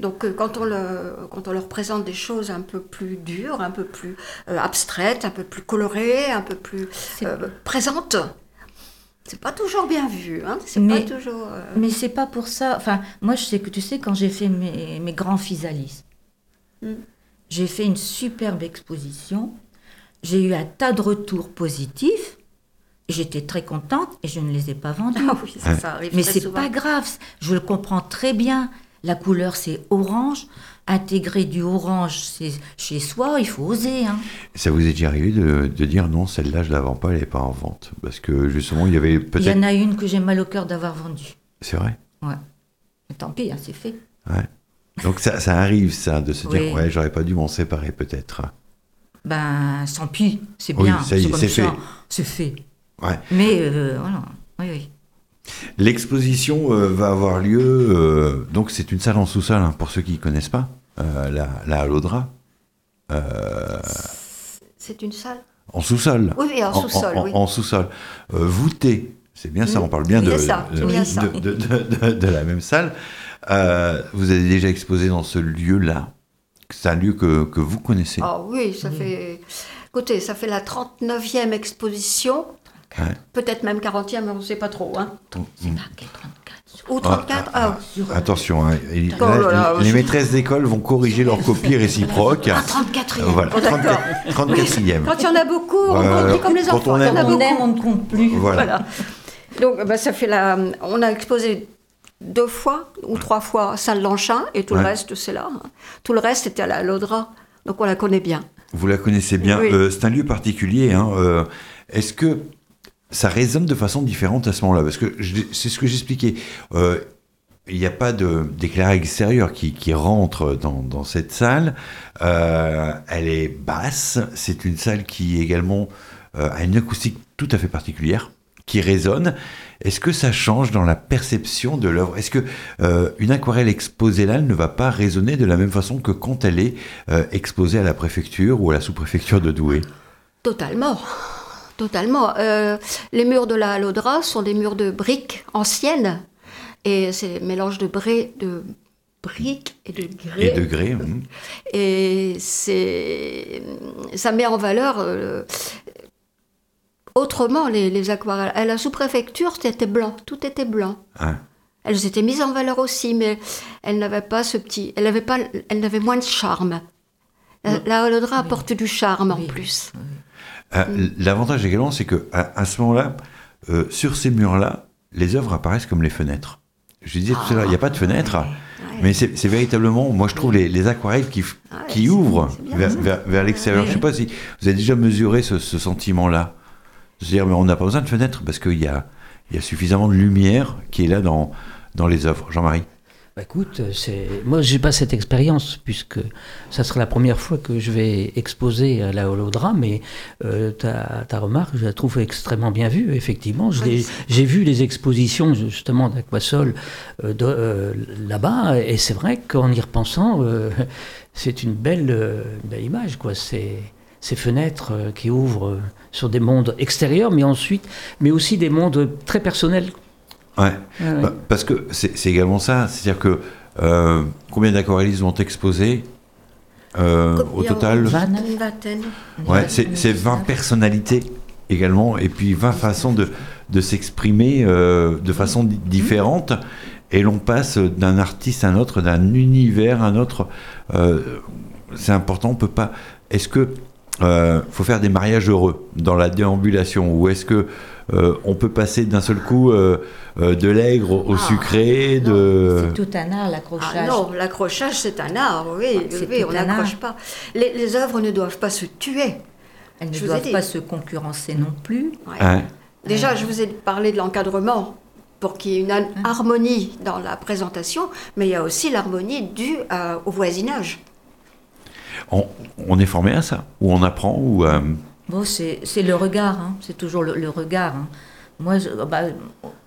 Donc euh, quand, on le, quand on leur présente des choses un peu plus dures, un peu plus euh, abstraites, un peu plus colorées, un peu plus euh, présentes, c'est pas toujours bien vu. Hein c'est Mais- pas toujours. euh, Mais c'est pas pour ça. Enfin, moi, je sais que tu sais, quand j'ai fait mes, mes grands physalis, Mm. j'ai fait une superbe exposition. J'ai eu un tas de retours positifs. J'étais très contente et je ne les ai pas vendus. Ah oui, ça, ça arrive Mais c'est pas grave, je le comprends très bien. La couleur, c'est orange. Intégrer du orange c'est chez soi, il faut oser. Hein. Ça vous est déjà arrivé de, de dire non, celle-là, je la vends pas, elle est pas en vente? Parce que justement, il y avait Il y peut-être. en a une que j'ai mal au cœur d'avoir vendue. C'est vrai? Ouais. Mais tant pis, hein, c'est fait. Ouais. Donc ça, ça arrive, ça, de se dire, Oui. ouais, j'aurais pas dû m'en séparer, peut-être. Ben, sans pis, c'est Oui, bien. comme c'est fait. C'est fait. Ouais. Mais euh, voilà, oui, oui. L'exposition euh, va avoir lieu, euh, donc c'est une salle en sous-sol, hein, pour ceux qui ne connaissent pas, euh, la, la Halodra. Euh, C'est une salle? en sous-sol. Oui, oui, en sous-sol, En, oui. en sous-sol. Euh, voûté, c'est bien ça, Mm. on parle bien de, c'est ça, de, c'est bien ça. de- de- de- de- de la même salle. Euh, vous avez déjà exposé dans ce lieu-là. C'est un lieu que, que vous connaissez. Ah oui, ça fait. Écoutez, ça fait la 39e exposition, Peut-être même 40e, mais on ne sait pas trop. Hein. C'est marqué 34. Ou 34 ah, Sur- Attention, hein, et Oh là, là là, les je- maîtresses d'école vont corriger leur copie réciproque. Ah, 34e. Voilà, Oh, d'accord. 34e. Quand il y en a beaucoup, on Euh, compte comme les quand enfants. on y en aime, a on beaucoup. aime, on ne compte plus. Voilà. Voilà. Donc, bah, ça fait la. On a exposé deux fois ou trois fois à Salle Lanchin et tout Ouais. le reste, c'est là. hein. Tout le reste était à la Lodra. Donc, on la connaît bien. Vous la connaissez bien. Oui. Euh, c'est un lieu particulier. hein. Euh, Est-ce que ça résonne de façon différente à ce moment-là Parce que c'est ce que j'expliquais. Euh, il n'y a pas d'éclairage extérieur qui, rentre dans, cette salle. Euh, elle est basse. C'est une salle qui également euh, a une acoustique tout à fait particulière, qui résonne. Est-ce que ça change dans la perception de l'œuvre? Est-ce que une aquarelle exposée là ne va pas résonner de la même façon que quand elle est exposée à la préfecture ou à la sous-préfecture de Douai? Totalement. Totalement. Euh, les murs de la Lodra sont des murs de briques anciennes. Et c'est un mélange de, bré, de briques et de grès. et degrés hum. Et c'est, ça met en valeur euh, autrement les, les aquarelles. À la sous-préfecture, c'était blanc, tout était blanc. Ah. Elles étaient mises en valeur aussi, mais elles n'avaient pas ce petit, elles n'avaient pas, elles n'avaient moins de charme. La, la Holodra apporte du charme en Oui. Plus. Euh, L'avantage également, c'est que à, à ce moment-là, euh, sur ces murs-là, les œuvres apparaissent comme les fenêtres. Je disais tout à l'heure, il n'y a pas de fenêtre, mais c'est véritablement, moi je trouve les, les aquarelles qui, Ah ouais, qui ouvrent bien, vers, vers- vers l'extérieur. Je ne sais pas si vous avez déjà mesuré ce, ce sentiment-là. C'est-à-dire, mais on n'a pas besoin de fenêtre parce qu'il y a, il y a suffisamment de lumière qui est là dans, dans les œuvres. Jean-Marie? Bah, écoute, c'est moi j'ai pas cette expérience puisque ça sera la première fois que je vais exposer à la Holodra, mais euh, ta, ta remarque, je la trouve extrêmement bien vue. Effectivement, j'ai vu les expositions justement d'Aquasol euh, euh, là-bas, et c'est vrai qu'en y repensant, euh, c'est une belle, euh, belle image, quoi. C'est ces fenêtres euh, qui ouvrent euh, sur des mondes extérieurs, mais ensuite, mais aussi des mondes très personnels. Ouais. Ouais, ouais. Bah, parce que c'est également ça, c'est-à-dire que euh, combien d'aquarellistes vont exposer euh, au total? Vingt. Une vingtaine. Ouais, c'est c'est 20 personnalités également, et puis 20 façons de, de s'exprimer euh, de façon di- différente, et l'on passe d'un artiste à un autre, d'un univers à un autre. Euh, c'est important, on peut pas. Est-ce que euh, faut faire des mariages heureux dans la déambulation, ou est-ce que euh, on peut passer d'un seul coup euh, euh, de l'aigre au, Ah, sucré, de C'est tout un art, l'accrochage. Ah non, l'accrochage c'est un art, oui, tout on n'accroche pas. Les, les œuvres ne doivent pas se tuer. Elles ne Je doivent pas se concurrencer non plus. Ouais. Hein Déjà, je vous ai parlé de l'encadrement pour qu'il y ait une Hein. har- harmonie dans la présentation, mais il y a aussi l'harmonie due à- au voisinage. on, on est formé à ça, ou on apprend, ou euh, Bon, c'est c'est le regard, hein. c'est toujours le, le regard. hein. Moi, je- bah,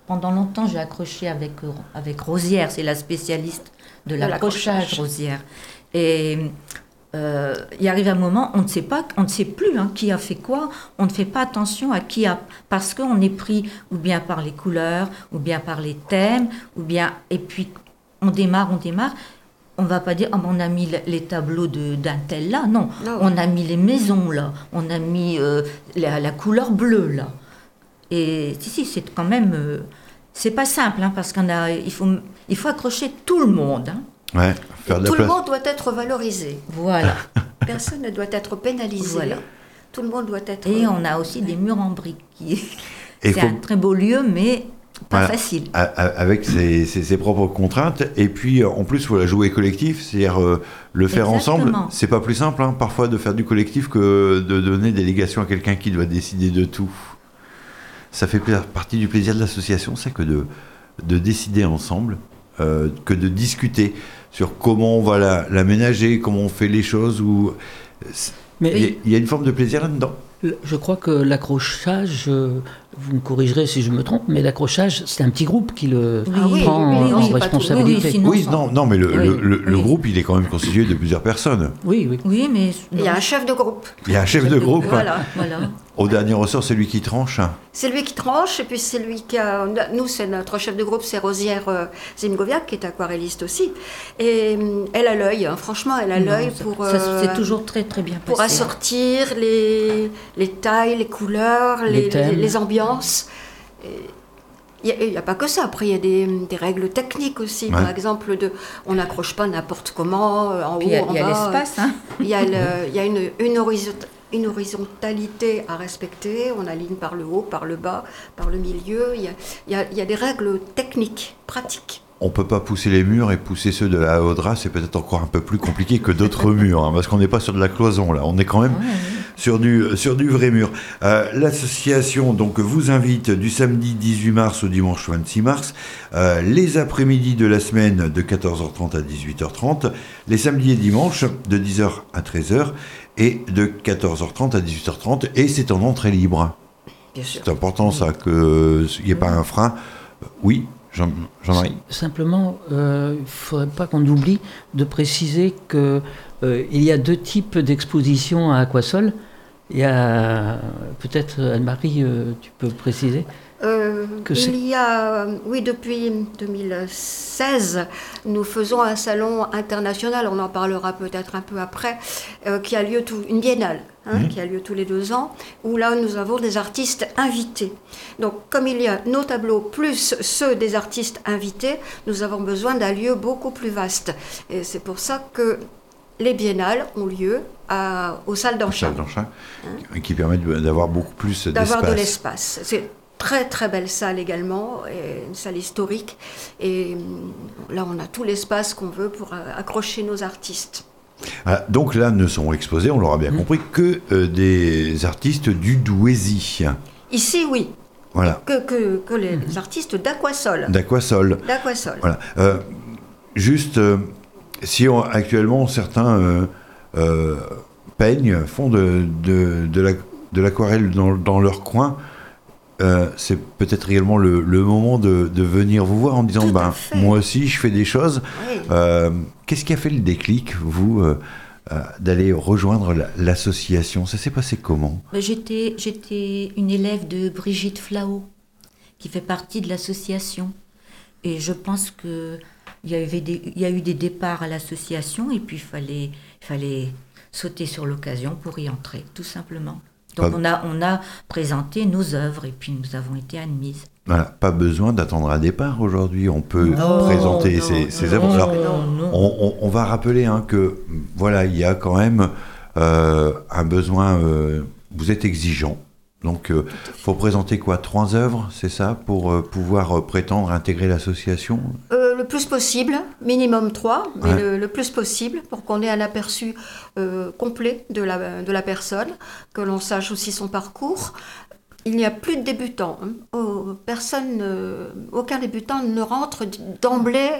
pendant longtemps, j'ai accroché avec, euh, avec Rosière, c'est la spécialiste de l'accrochage. Rosière. Et euh, il arrive un moment, on ne sait pas, on ne sait plus hein, qui a fait quoi, on ne fait pas attention à qui a, parce qu'on est pris ou bien par les couleurs, ou bien par les thèmes, ou bien, et puis on démarre, on démarre. On va pas dire, Ah, ben, on a mis le- les tableaux d'un tel là, non. Non. On a mis les maisons là, on a mis euh, la, la couleur bleue là. Et si, si, c'est quand même. euh, c'est pas simple, hein, parce qu'on a, il faut, il faut accrocher tout le monde. hein. ouais, faire de la Tout le place. monde doit être valorisé. Voilà. (laughs) Personne ne doit être pénalisé. Voilà. Tout le monde doit être. Et on a aussi des murs en briques. qui- (laughs) C'est faut- un très beau lieu, mais pas Voilà. facile. A- avec ses, ses- ses propres contraintes. Et puis, euh, en plus, il faut la jouer collectif, c'est-à-dire euh, le faire Exactement. ensemble. C'est pas plus simple, hein, parfois, de faire du collectif que de donner délégation à quelqu'un qui doit décider de tout. Ça fait partie du plaisir de l'association, c'est que de, de décider ensemble, euh, que de discuter sur comment on va la- l'aménager, comment on fait les choses. Ou... Mais Il y a- il y a une forme de plaisir là-dedans. Je crois que l'accrochage, euh, vous me corrigerez si je me trompe, mais l'accrochage, c'est un petit groupe qui le Ah oui, prend oui, oui, en responsabilité. Oui, non, non mais le, Oui, le- le- le oui. groupe, il est quand même constitué de plusieurs personnes. Oui, oui. Oui, mais. Il y a un chef de groupe. Il y a un chef de groupe. Voilà. Voilà. Au dernier ressort, celui qui tranche. C'est lui qui tranche, et puis c'est lui qui a. Nous, c'est notre chef de groupe, c'est Rosière euh, Zingoviak, qui est aquarelliste aussi. Et hum, elle a l'œil, hein, franchement, elle a l'œil pour. ça, euh, c'est toujours très très bien pour passé. assortir les, les tailles, les couleurs, Les les, les- les ambiances. Et Il n'y a, pas que ça. Après, il y a des, des règles techniques aussi. Par exemple, de, on n'accroche pas n'importe comment, euh, en Puis haut, a, en il y a bas. l'espace, hein. Il y a, le- il y a une, une, une horizontalité à respecter. On aligne par le haut, par le bas, par le milieu. Il y a, il y a- il y a des règles techniques, pratiques. On peut pas pousser les murs et pousser ceux de la Audra, c'est peut-être encore un peu plus compliqué que d'autres (laughs) murs, hein, parce qu'on n'est pas sur de la cloison là, on est quand même sur du, sur du vrai mur. Euh, L'association donc vous invite du samedi 18 mars au dimanche 26 mars, euh, les après-midi de la semaine de 14h30 à 18h30, les samedis et dimanches de 10h à 13h et de 14h30 à 18h30 et c'est en entrée libre. C'est important ça, qu'il n'y ait pas un frein. Euh, Oui, Jean- Jean-Marie Simplement, euh, il ne faudrait pas qu'on oublie de préciser qu'il y a deux types d'expositions à Aquasol. Il y a peut-être Anne-Marie, euh, tu peux préciser? Euh, il y a, euh, oui, depuis 2016, nous faisons un salon international, on en parlera peut-être un peu après, euh, qui a lieu tout, une biennale, hein, Mhm. qui a lieu tous les deux ans, où là nous avons des artistes invités. Donc, comme il y a nos tableaux plus ceux des artistes invités, nous avons besoin d'un lieu beaucoup plus vaste. Et c'est pour ça que les biennales ont lieu à, aux salles Charles Danchin, qui permet de- d'avoir beaucoup plus Hein d'avoir de d'espace. l'espace. Très très belle salle également, et une salle historique. Et hum, là, on a tout l'espace qu'on veut pour euh, accrocher nos artistes. Voilà, donc là ne sont exposés, on l'aura bien Mmh. compris, que euh, des artistes du Douaisis. Ici, oui. Voilà. que, que, que les, les artistes d'aquasol. D'aquasol. D'aquasol. Voilà. Euh, juste, euh, si on- actuellement certains euh, euh, peignent, font de, de, de la- de l'aquarelle dans, dans leur coin, euh, c'est peut-être réellement le, le moment de, de venir vous voir en disant ben, moi aussi je fais des choses. Oui. Euh, Qu'est-ce qui a fait le déclic, vous, euh, d'aller rejoindre la- l'association? Ça s'est passé comment? Ben, J'étais, j'étais une élève de Brigitte Flao, qui fait partie de l'association. Et je pense que il y, avait des, il y a eu des départs à l'association et puis il fallait, il fallait sauter sur l'occasion pour y entrer, tout simplement. Donc Pas- on a, on a présenté nos œuvres et puis nous avons été admises. Voilà, Pas besoin d'attendre un départ aujourd'hui, on peut Non, présenter non, ses, non, ses non, œuvres. Alors, on va rappeler hein, que voilà, il y a quand même euh, un besoin. euh, vous êtes exigeant, donc euh, faut présenter quoi Trois œuvres, c'est ça, pour euh, pouvoir euh, prétendre intégrer l'association? Le plus possible, minimum 3, mais Ouais. le, le plus possible pour qu'on ait un aperçu complet de la, de la personne, que l'on sache aussi son parcours. Il n'y a plus de débutants. hein. Oh, personne, aucun débutant ne rentre d'emblée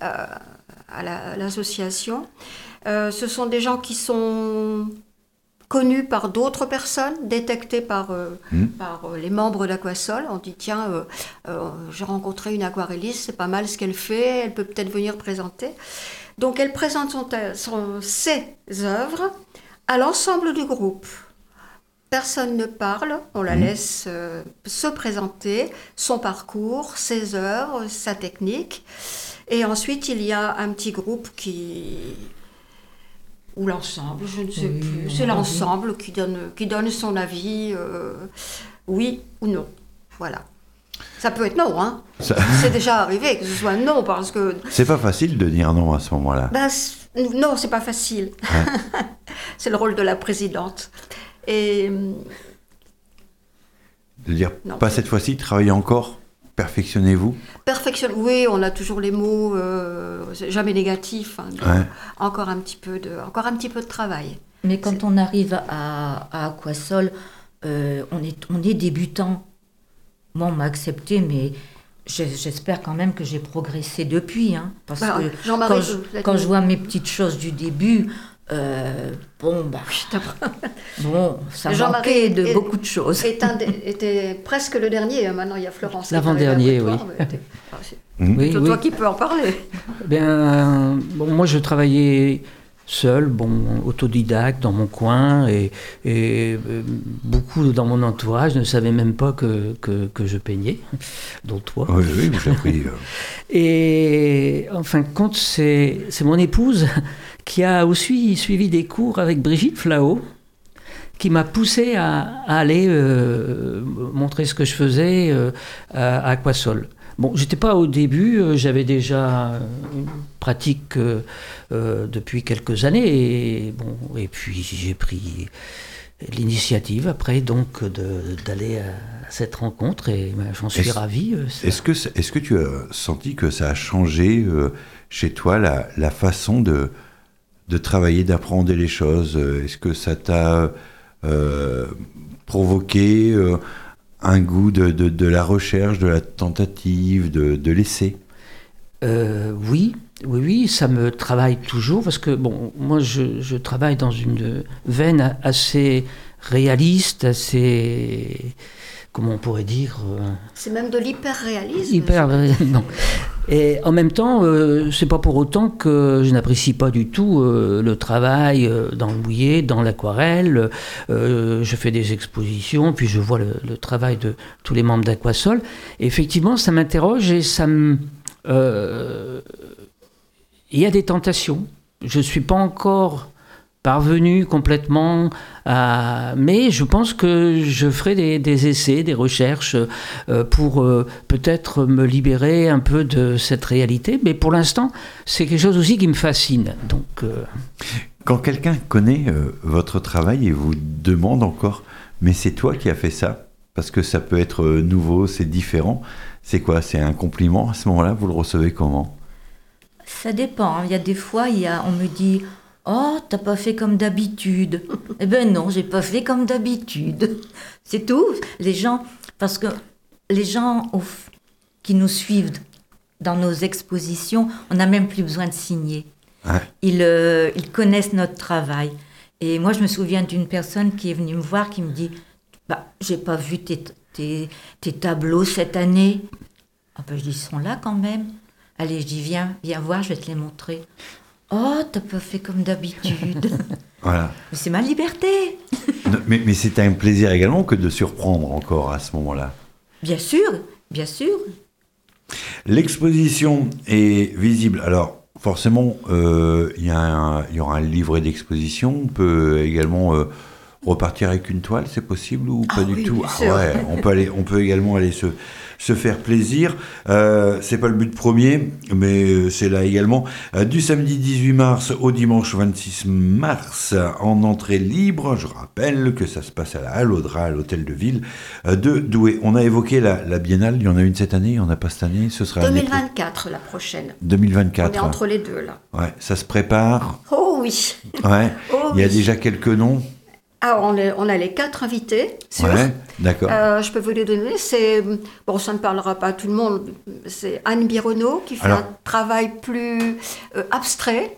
à la- à l'association. Ce sont des gens qui sont connus par d'autres personnes, détectés par, euh, Mhm. par euh, les membres d'Aquasol. On dit, tiens, euh, j'ai rencontré une aquarelliste, c'est pas mal ce qu'elle fait, elle peut peut-être venir présenter. Donc elle présente son, son- ses œuvres à l'ensemble du groupe. Personne ne parle, on la Mhm. laisse se présenter, son parcours, ses heures, sa technique. Et ensuite, il y a un petit groupe qui... Ou l'ensemble, je ne sais Oui, plus. C'est l'ensemble qui donne, qui donne son avis, euh, oui ou non. Voilà. Ça peut être non, hein. Ça- C'est déjà arrivé que ce soit non, parce que C'est pas facile de dire non à ce moment-là. ben, non, c'est pas facile. (laughs) c'est le rôle de la présidente. Et hum, De dire Non. pas cette fois-ci, travaillez encore, perfectionnez-vous. perfectionne. Oui, on a toujours les mots euh, c'est jamais négatifs. hein, donc Ouais. Encore un petit peu de, encore un petit peu de travail. Mais quand on arrive à, à Aquasol, euh, on, est, on est débutant. Moi, on m'a accepté, mais j'espère quand même que j'ai progressé depuis. Hein, parce Bah, que je, quand je vois mes petites choses du début, euh, bon, bah, (laughs) bon, ça manquait de est- beaucoup de choses. Est un des- était presque le dernier. hein. Maintenant, il y a Florence. L'avant-dernier, oui. ah, c'est Mhm. Oui, toi qui peux en parler. Bien, bon, moi je travaillais seul, bon, autodidacte dans mon coin et, et, euh, beaucoup dans mon entourage ne savaient même pas que, que, que je peignais, dont toi. Oui, oui, vous avez pris. euh, (laughs) Et en fin de compte, c'est c'est mon épouse qui a aussi suivi des cours avec Brigitte Flao, qui m'a poussé à, à aller euh, montrer ce que je faisais euh, à, Aquasol. Bon, j'étais pas au début, euh, j'avais déjà une pratique depuis quelques années, et, bon, et puis j'ai pris l'initiative après donc d'aller à cette rencontre et ben, j'en suis Est-ce- ravi. Est-ce que, est-ce que tu as senti que ça a changé chez toi la, la façon de, de travailler, d'apprendre les choses. Euh, Est-ce que ça t'a euh, provoqué euh, un goût de, la recherche, de la tentative, de, de l'essai? Oui, oui, oui, ça me travaille toujours parce que moi je travaille dans une veine assez réaliste, assez, comment on pourrait dire, euh, C'est même de l'hyper-réalisme. hyper. non. Et en même temps, euh, c'est pas pour autant que je n'apprécie pas du tout euh, le travail euh, dans le mouillé, dans l'aquarelle. Euh, je fais des expositions, puis je vois le, le travail de tous les membres d'Aquasol. Effectivement, ça m'interroge et ça me. euh, il y a des tentations. Je ne suis pas encore parvenu complètement à... Mais je pense que je ferai des, des essais, des recherches euh, pour euh, peut-être me libérer un peu de cette réalité. Mais pour l'instant, c'est quelque chose aussi qui me fascine. Donc, euh, Quand quelqu'un connaît euh, votre travail et vous demande encore, mais c'est toi qui as fait ça Parce que ça peut être nouveau, c'est différent. C'est quoi? C'est un compliment à ce moment-là? Vous le recevez comment? Ça dépend. hein. Il y a des fois, il y a, on me dit Oh, t'as pas fait comme d'habitude. (laughs) eh ben non, j'ai pas fait comme d'habitude. C'est tout. Les gens, parce que les gens au- qui nous suivent dans nos expositions, on n'a même plus besoin de signer. Ouais. Ils, euh, ils connaissent notre travail. Et moi, je me souviens d'une personne qui est venue me voir qui me dit bah, J'ai pas vu tes, tes, tes tableaux cette année. Ah ben, je dis Ils sont là quand même. Allez, je dis Viens, viens voir, je vais te les montrer. Oh, t'as pas fait comme d'habitude. (laughs) Voilà. Mais c'est ma liberté. (laughs) Non, Mais, mais c'est un plaisir également que de surprendre encore à ce moment-là. Bien sûr, bien sûr. L'exposition est visible. Alors, forcément, euh, il y, a un- il y aura un livret d'exposition. On peut également euh, repartir avec une toile, c'est possible ou pas Ah du oui, tout? bien Ah ouais, on peut, aller, on peut également aller se, se faire plaisir. Euh, c'est pas le but premier, mais euh, c'est là également. Euh, du samedi 18 mars au dimanche 26 mars, en entrée libre. Je rappelle que ça se passe à la Halle Audra, à l'hôtel de ville euh, de Douai. On a évoqué la, la biennale. Il y en a une cette année, il n'y en a pas cette année. Ce sera l'année pro- 2024, la prochaine. On 2024. est entre les deux, là. Ouais, ça se prépare. Oh oui Ouais. (laughs) Oh Il y a oui. déjà quelques noms. Ah, on, est- on a les quatre invités, sûr. Ouais, d'accord. Euh, je peux vous les donner. C'est bon, ça ne parlera pas à tout le monde. C'est Anne Bironneau qui fait Alors- un travail plus euh, abstrait.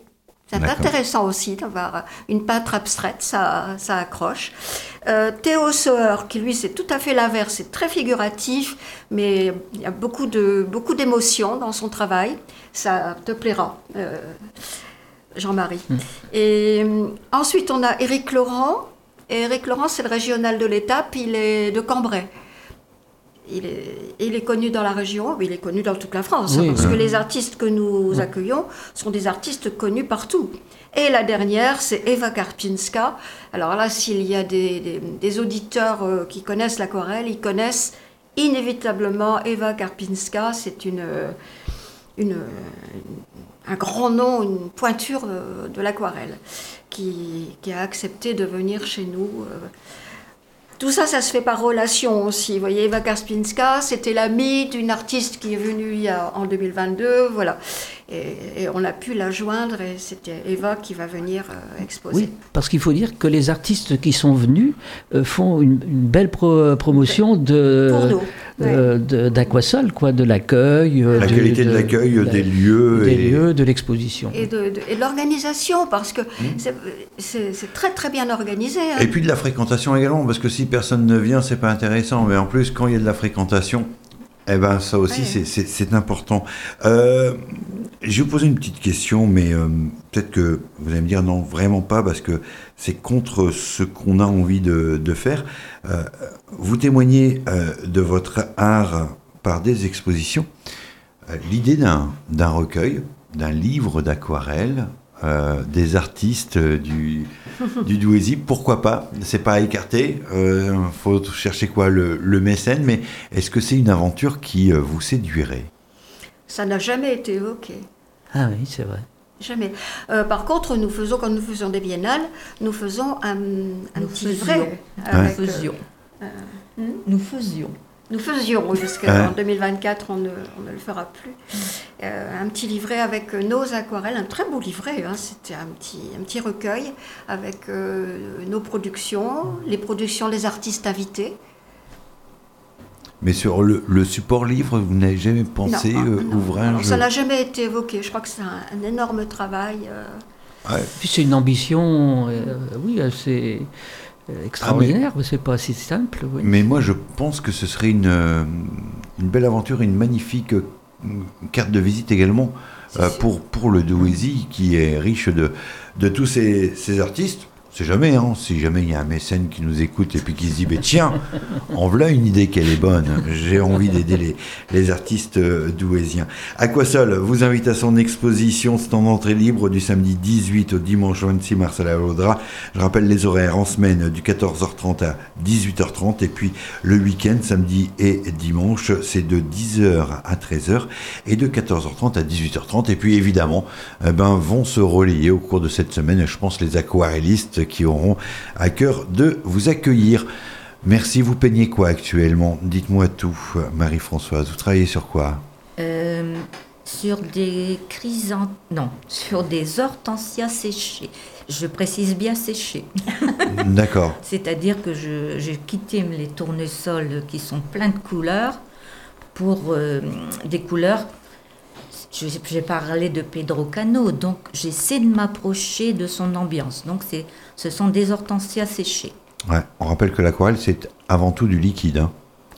C'est intéressant aussi d'avoir une peintre abstraite, ça, ça accroche. Euh, Théo Sauer, qui lui c'est tout à fait l'inverse, c'est très figuratif, mais il y a beaucoup de beaucoup d'émotions dans son travail. Ça te plaira, euh, Jean-Marie. Et euh, ensuite on a Éric Laurent. Et Éric Laurent, c'est le régional de l'étape, il est de Cambrai. Il est, il est connu dans la région, mais il est connu dans toute la France, Oui, hein, parce que les artistes que nous accueillons sont des artistes connus partout. Et la dernière, c'est Eva Karpinska. Alors là, s'il y a des, des- des auditeurs euh, qui connaissent l'aquarelle, ils connaissent inévitablement Eva Karpinska. C'est une, une, euh, un grand nom, une pointure de l'aquarelle qui, a accepté de venir chez nous. euh, tout ça, ça se fait par relation aussi. Vous voyez, Eva Karpinska, c'était l'amie d'une artiste qui est venue il y en 2022, voilà. Et, et on a pu la joindre et c'était Eva qui va venir euh, exposer. Oui, parce qu'il faut dire que les artistes qui sont venus euh, font une, une belle pro- promotion de Pour nous, euh, d'Aquasol, quoi, de l'accueil, euh, La qualité de l'accueil, la- des lieux. des et- lieux, de l'exposition. Et de, de- l'organisation, parce que c'est- c'est c'est très très bien organisé. hein. Et puis de la fréquentation également, parce que si personne ne vient, c'est pas intéressant. Mais en plus, quand il y a de la fréquentation, eh ben ça aussi, Ouais. c'est- important. Euh, je vais vous poser une petite question, mais euh, peut-être que vous allez me dire non, vraiment pas, parce que c'est contre ce qu'on a envie de, de faire. Euh, vous témoignez de votre art par des expositions. L'idée d'un d'un recueil, d'un livre d'aquarelle, euh, des artistes euh, du, du pourquoi pas? C'est pas à écarter. Euh, faut chercher quoi? Le, le mécène, mais est-ce que c'est une aventure qui euh, vous séduirait? Ça n'a jamais été évoqué. Ah oui, c'est vrai. Jamais. Euh, par contre, nous faisons, quand nous faisons des biennales, nous faisons un, un Nous petit faisions. livret. Nous euh, faisions. Nous faisions. Nous faisions, jusqu'en Ouais. 2024, on ne, on ne le fera plus. Euh, un petit livret avec euh, nos aquarelles, un très beau livret. hein. C'était un petit, un petit recueil avec euh, nos productions, les productions des artistes invités. Mais sur le, le support livre, vous n'avez jamais pensé Non, euh, non, non, ça n'a jamais été évoqué. Je crois que c'est un, un énorme travail. euh. Ouais. Puis c'est une ambition, euh, oui, assez euh, extraordinaire. C'est pas si simple. oui. Mais moi, je pense que ce serait une, euh, une belle aventure, une magnifique euh, carte de visite également euh, pour, pour le Douaisis, qui est riche de, de tous ces, ces artistes. C'est jamais, hein, si jamais il y a un mécène qui nous écoute et puis qui se dit, tiens, en voilà une idée qu'elle est bonne, j'ai envie d'aider les, les artistes euh, douaisiens. Aquasol vous invite à son exposition, c'est en entrée libre du samedi 18 au dimanche 26 mars à la Vaudra. Je rappelle les horaires en semaine du 14h30 à 18h30 et puis le week-end, samedi et dimanche, c'est de 10h à 13h et de 14h30 à 18h30 et puis évidemment, eh ben, vont se relayer au cours de cette semaine, je pense, les aquarellistes qui auront à cœur de vous accueillir. Merci, vous peignez quoi actuellement? Dites-moi tout, Marie-Françoise. Vous travaillez sur quoi? Euh, sur des chrysanthèmes, non, sur des hortensias séchées. Je précise bien séchées. (laughs) D'accord. C'est-à-dire que je- j'ai quitté les tournesols qui sont pleins de couleurs pour euh, des couleurs. J'ai parlé de Pedro Cano, donc j'essaie de m'approcher de son ambiance. Donc c'est, ce sont des hortensias séchées. Ouais, on rappelle que l'aquarelle, c'est avant tout du liquide. hein.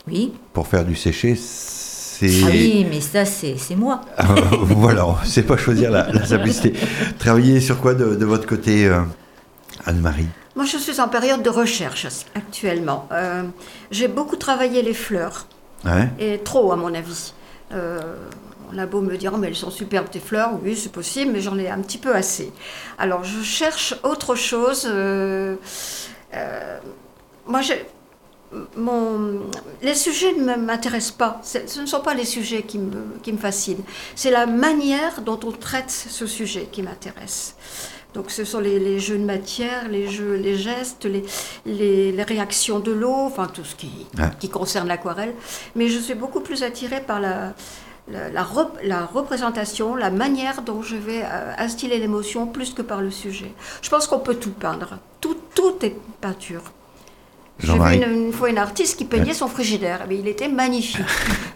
Oui. Pour faire du séché, c'est. Ah oui, mais ça c'est, c'est moi. Ah, (laughs) voilà, on ne sait pas choisir la, la simplicité. Travailler sur quoi de, de votre côté, euh, Anne-Marie? Moi, je suis en période de recherche actuellement. Euh, J'ai beaucoup travaillé les fleurs, Ouais? et trop à mon avis. On a beau me dire, Oh, mais elles sont superbes tes fleurs, oui, c'est possible, mais j'en ai un petit peu assez. Alors, je cherche autre chose. euh, euh, moi, j'ai- mon, les sujets ne m'intéressent pas. Ce ne sont pas les sujets qui me, qui me fascinent. C'est la manière dont on traite ce sujet qui m'intéresse. Donc ce sont les, les jeux de matière, les jeux, les gestes, les, les, les réactions de l'eau, enfin tout ce qui, Ouais. qui concerne l'aquarelle. Mais je suis beaucoup plus attirée par la, la, la rep- la représentation, la manière dont je vais euh, instiller l'émotion plus que par le sujet. Je pense qu'on peut tout peindre. Tout, tout est peinture. J'ai vu une, une fois une artiste qui peignait son frigidaire, mais il était magnifique.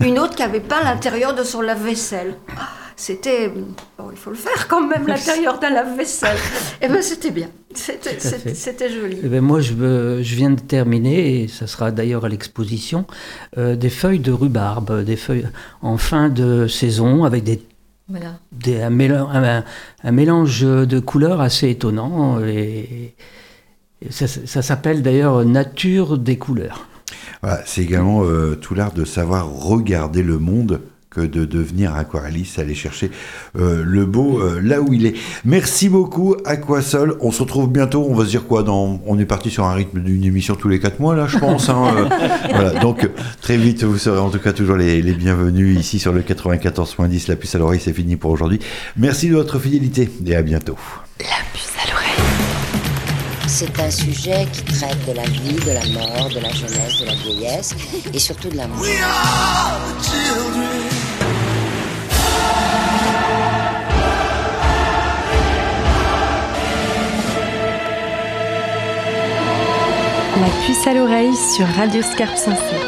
Une autre qui avait peint l'intérieur de son lave-vaisselle. C'était. Bon, il faut le faire quand même, l'intérieur (laughs) d'un lave-vaisselle. Et bien, c'était bien. C'était- joli. Eh ben, moi, je, veux- je viens de terminer, et ça sera d'ailleurs à l'exposition, euh, des feuilles de rhubarbe, des feuilles en fin de saison, avec des, Voilà. des- un, mélange, un- un mélange de couleurs assez étonnant. Et, et ça, ça s'appelle d'ailleurs Nature des couleurs. Voilà, c'est également euh, tout l'art de savoir regarder le monde que de devenir aquarelliste, aller chercher euh, le beau euh, là où il est. Merci beaucoup Aquasol. On se retrouve bientôt. On va se dire quoi dans On est parti sur un rythme d'une émission tous les quatre mois là, je pense. hein, euh, (laughs) voilà. Donc très vite, vous serez en tout cas toujours les, les bienvenus ici sur le 94.10. La puce à l'oreille, c'est fini pour aujourd'hui. Merci de votre fidélité et à bientôt. La puce à l'oreille. C'est un sujet qui traite de la vie, de la mort, de la jeunesse, de la vieillesse et surtout de l'amour. La puce à l'oreille sur Radio Scarpe Sensée.